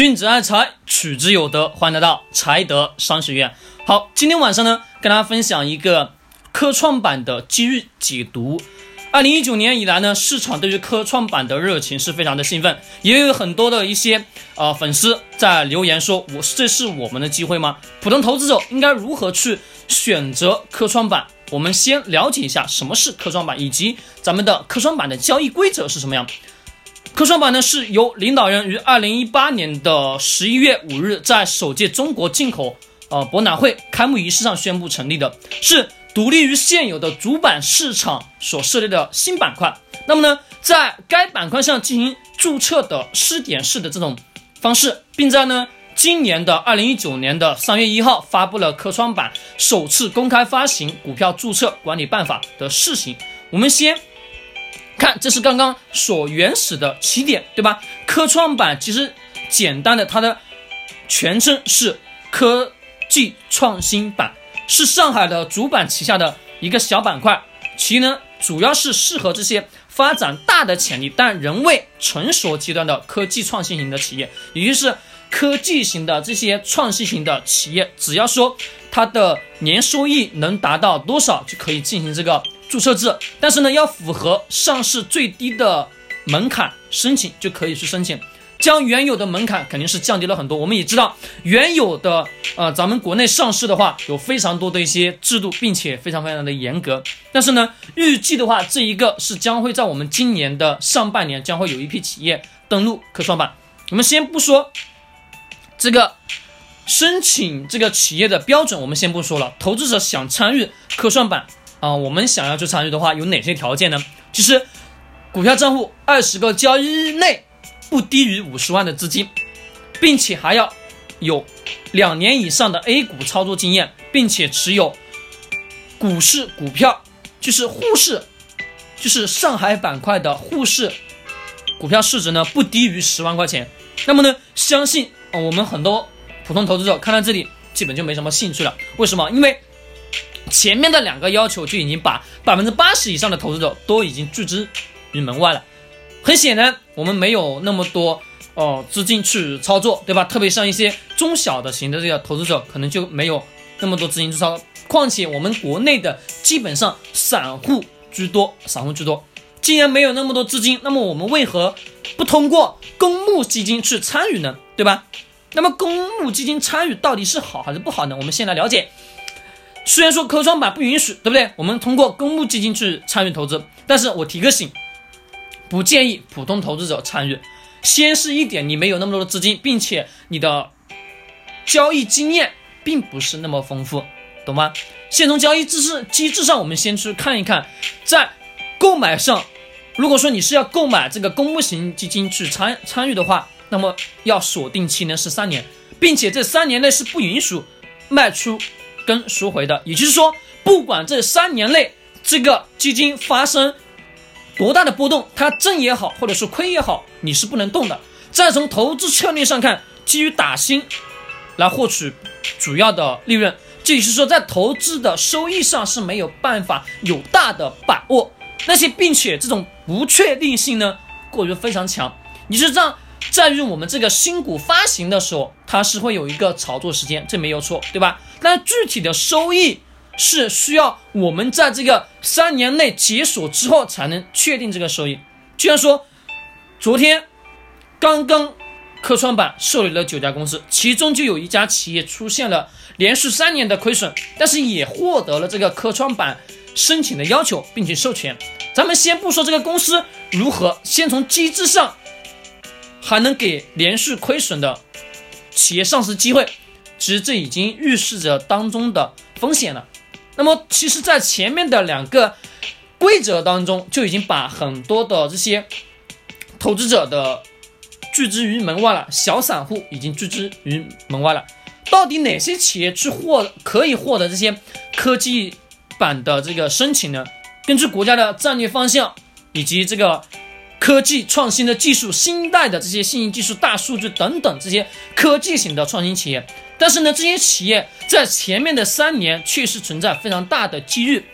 君子爱财，取之有德。欢迎来到财德商学院。好，今天晚上呢，跟大家分享一个科创板的机遇解读。二零一九年以来呢，市场对于科创板的热情是非常的兴奋，也有很多的一些呃粉丝在留言说：“我这是我们的机会吗？普通投资者应该如何去选择科创板？”我们先了解一下什么是科创板，以及咱们的科创板的交易规则是什么样。科创板呢是由领导人于二零一八年的十一月五日在首届中国进口呃博览会开幕仪式上宣布成立的，是独立于现有的主板市场所设立的新板块。那么呢，在该板块上进行注册的试点式的这种方式，并在呢今年的二零一九年的三月一号发布了科创板首次公开发行股票注册管理办法的试行。我们先。看，这是刚刚所原始的起点，对吧？科创板其实简单的，它的全称是科技创新板，是上海的主板旗下的一个小板块。其呢，主要是适合这些发展大的潜力但仍未成熟阶段的科技创新型的企业，也就是科技型的这些创新型的企业，只要说它的年收益能达到多少，就可以进行这个。注册制，但是呢，要符合上市最低的门槛，申请就可以去申请，将原有的门槛肯定是降低了很多。我们也知道，原有的呃，咱们国内上市的话，有非常多的一些制度，并且非常非常的严格。但是呢，预计的话，这一个是将会在我们今年的上半年，将会有一批企业登陆科创板。我们先不说这个申请这个企业的标准，我们先不说了，投资者想参与科创板。啊，我们想要去参与的话，有哪些条件呢？其实，股票账户二十个交易日内不低于五十万的资金，并且还要有两年以上的 A 股操作经验，并且持有股市股票，就是沪市，就是上海板块的沪市股票市值呢不低于十万块钱。那么呢，相信啊，我们很多普通投资者看到这里，基本就没什么兴趣了。为什么？因为。前面的两个要求就已经把百分之八十以上的投资者都已经拒之于门外了。很显然，我们没有那么多哦资金去操作，对吧？特别像一些中小的型的这个投资者，可能就没有那么多资金去操作。况且我们国内的基本上散户居多，散户居多。既然没有那么多资金，那么我们为何不通过公募基金去参与呢？对吧？那么公募基金参与到底是好还是不好呢？我们先来了解。虽然说科创板不允许，对不对？我们通过公募基金去参与投资，但是我提个醒，不建议普通投资者参与。先是一点，你没有那么多的资金，并且你的交易经验并不是那么丰富，懂吗？先从交易机制机制上，我们先去看一看，在购买上，如果说你是要购买这个公募型基金去参参与的话，那么要锁定期呢是三年，并且这三年内是不允许卖出。跟赎回的，也就是说，不管这三年内这个基金发生多大的波动，它挣也好，或者是亏也好，你是不能动的。再从投资策略上看，基于打新来获取主要的利润，这也是说在投资的收益上是没有办法有大的把握。那些并且这种不确定性呢过于非常强，你是这样。在于我们这个新股发行的时候，它是会有一个炒作时间，这没有错，对吧？那具体的收益是需要我们在这个三年内解锁之后才能确定这个收益。就像说，昨天刚刚科创板受理了九家公司，其中就有一家企业出现了连续三年的亏损，但是也获得了这个科创板申请的要求，并且授权。咱们先不说这个公司如何，先从机制上。还能给连续亏损的企业上市机会，其实这已经预示着当中的风险了。那么，其实，在前面的两个规则当中，就已经把很多的这些投资者的拒之于门外了，小散户已经拒之于门外了。到底哪些企业去获可以获得这些科技版的这个申请呢？根据国家的战略方向以及这个。科技创新的技术，新一代的这些信息技术、大数据等等这些科技型的创新企业，但是呢，这些企业在前面的三年确实存在非常大的机遇，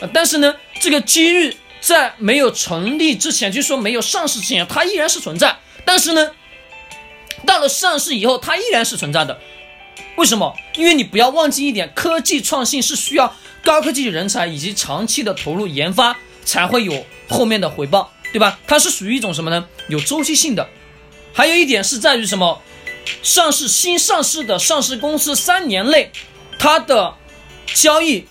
呃，但是呢，这个机遇在没有成立之前，就说没有上市之前，它依然是存在。但是呢，到了上市以后，它依然是存在的。为什么？因为你不要忘记一点，科技创新是需要高科技人才以及长期的投入研发才会有后面的回报，对吧？它是属于一种什么呢？有周期性的。还有一点是在于什么？上市新上市的上市公司三年内，它的交易、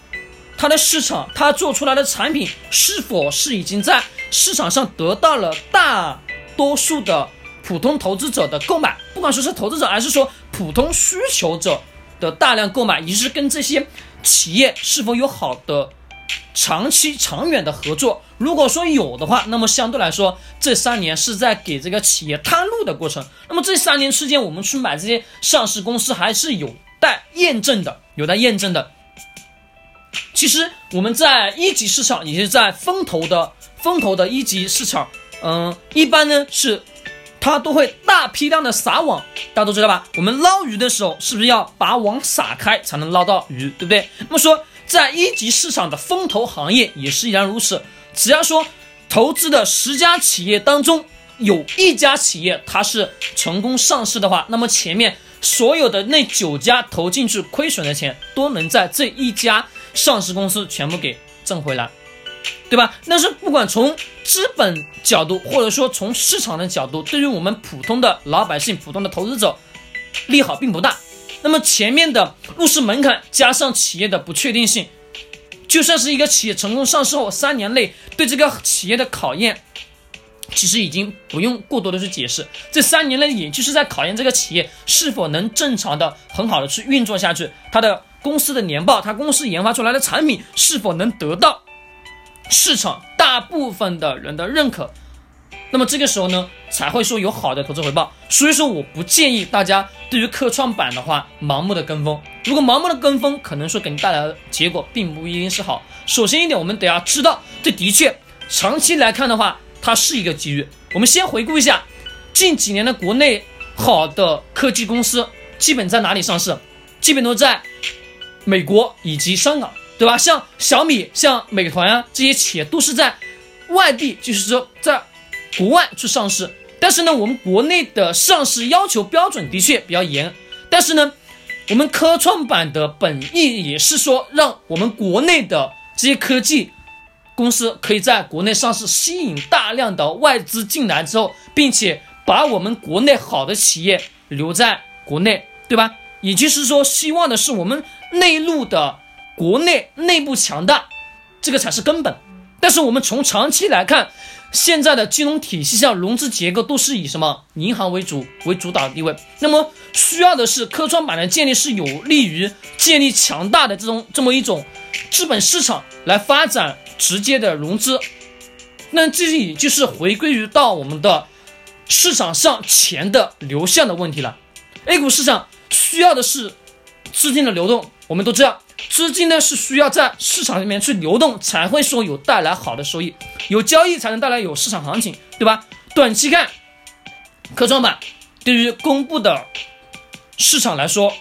它的市场、它做出来的产品是否是已经在市场上得到了大多数的普通投资者的购买？不管说是投资者还是说普通需求者的大量购买，也是跟这些企业是否有好的长期长远的合作。如果说有的话，那么相对来说，这三年是在给这个企业探路的过程。那么这三年期间，我们去买这些上市公司还是有待验证的，有待验证的。其实我们在一级市场，也就是在风投的风投的一级市场，嗯，一般呢是它都会大批量的撒网，大家都知道吧？我们捞鱼的时候，是不是要把网撒开才能捞到鱼，对不对？那么说，在一级市场的风投行业也是一样如此。只要说投资的十家企业当中有一家企业它是成功上市的话，那么前面所有的那九家投进去亏损的钱都能在这一家上市公司全部给挣回来，对吧？但是不管从资本角度，或者说从市场的角度，对于我们普通的老百姓、普通的投资者，利好并不大。那么前面的入市门槛加上企业的不确定性。就算是一个企业成功上市后，三年内对这个企业的考验，其实已经不用过多的去解释。这三年内，也就是在考验这个企业是否能正常的、很好的去运作下去。它的公司的年报，它公司研发出来的产品是否能得到市场大部分的人的认可。那么这个时候呢，才会说有好的投资回报。所以说，我不建议大家对于科创板的话盲目的跟风。如果盲目的跟风，可能说给你带来的结果并不一定是好。首先一点，我们得要知道，这的确长期来看的话，它是一个机遇。我们先回顾一下近几年的国内好的科技公司，基本在哪里上市？基本都在美国以及香港，对吧？像小米、像美团啊这些企业都是在外地，就是说在。国外去上市，但是呢，我们国内的上市要求标准的确比较严。但是呢，我们科创板的本意也是说，让我们国内的这些科技公司可以在国内上市，吸引大量的外资进来之后，并且把我们国内好的企业留在国内，对吧？也就是说，希望的是我们内陆的国内内部强大，这个才是根本。但是我们从长期来看。现在的金融体系下，融资结构都是以什么银行为主为主导地位。那么需要的是科创板的建立，是有利于建立强大的这种这么一种资本市场来发展直接的融资。那这也就是回归于到我们的市场上钱的流向的问题了。A 股市场需要的是资金的流动，我们都知道。资金呢是需要在市场里面去流动，才会说有带来好的收益，有交易才能带来有市场行情，对吧？短期看，科创板对于公布的市场来说，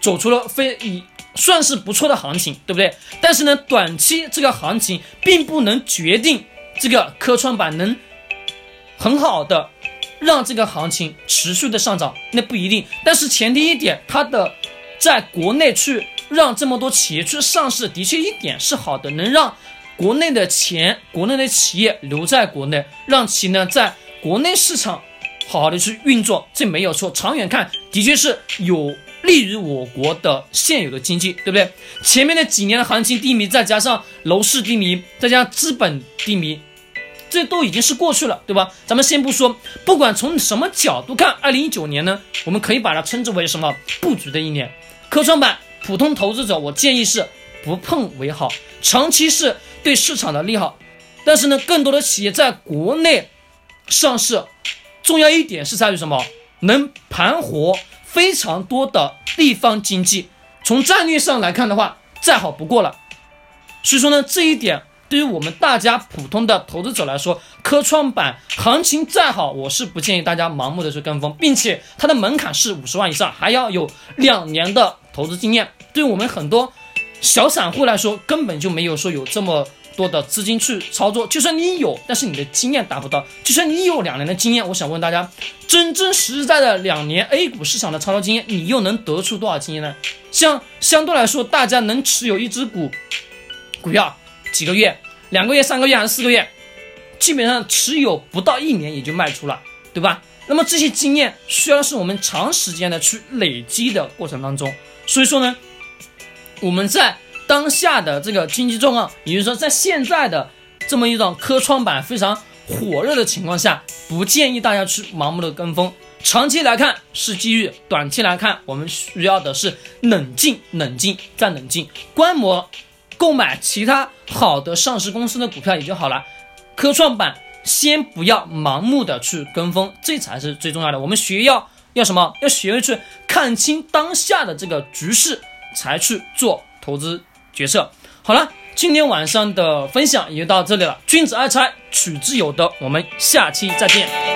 走出了非以算是不错的行情，对不对？但是呢，短期这个行情并不能决定这个科创板能很好的让这个行情持续的上涨，那不一定。但是前提一点，它的在国内去。让这么多企业去上市，的确一点是好的，能让国内的钱、国内的企业留在国内，让其呢在国内市场好好的去运作，这没有错。长远看，的确是有利于我国的现有的经济，对不对？前面的几年的行情低迷，再加上楼市低迷，再加上资本低迷，这都已经是过去了，对吧？咱们先不说，不管从什么角度看，二零一九年呢，我们可以把它称之为什么布局的一年，科创板。普通投资者，我建议是不碰为好，长期是对市场的利好。但是呢，更多的企业在国内上市，重要一点是在于什么？能盘活非常多的地方经济。从战略上来看的话，再好不过了。所以说呢，这一点对于我们大家普通的投资者来说，科创板行情再好，我是不建议大家盲目的去跟风，并且它的门槛是五十万以上，还要有两年的。投资经验对我们很多小散户来说，根本就没有说有这么多的资金去操作。就算你有，但是你的经验达不到。就算你有两年的经验，我想问大家，真真实在的两年 A 股市场的操作经验，你又能得出多少经验呢？像相对来说，大家能持有一只股股票几个月、两个月、三个月还是四个月，基本上持有不到一年也就卖出了，对吧？那么这些经验需要是我们长时间的去累积的过程当中。所以说呢，我们在当下的这个经济状况，也就是说在现在的这么一种科创板非常火热的情况下，不建议大家去盲目的跟风。长期来看是机遇，短期来看我们需要的是冷静、冷静再冷静，观摩、购买其他好的上市公司的股票也就好了。科创板先不要盲目的去跟风，这才是最重要的。我们学要要什么？要学会去看清当下的这个局势，才去做投资决策。好了，今天晚上的分享也就到这里了。君子爱财，取之有德。我们下期再见。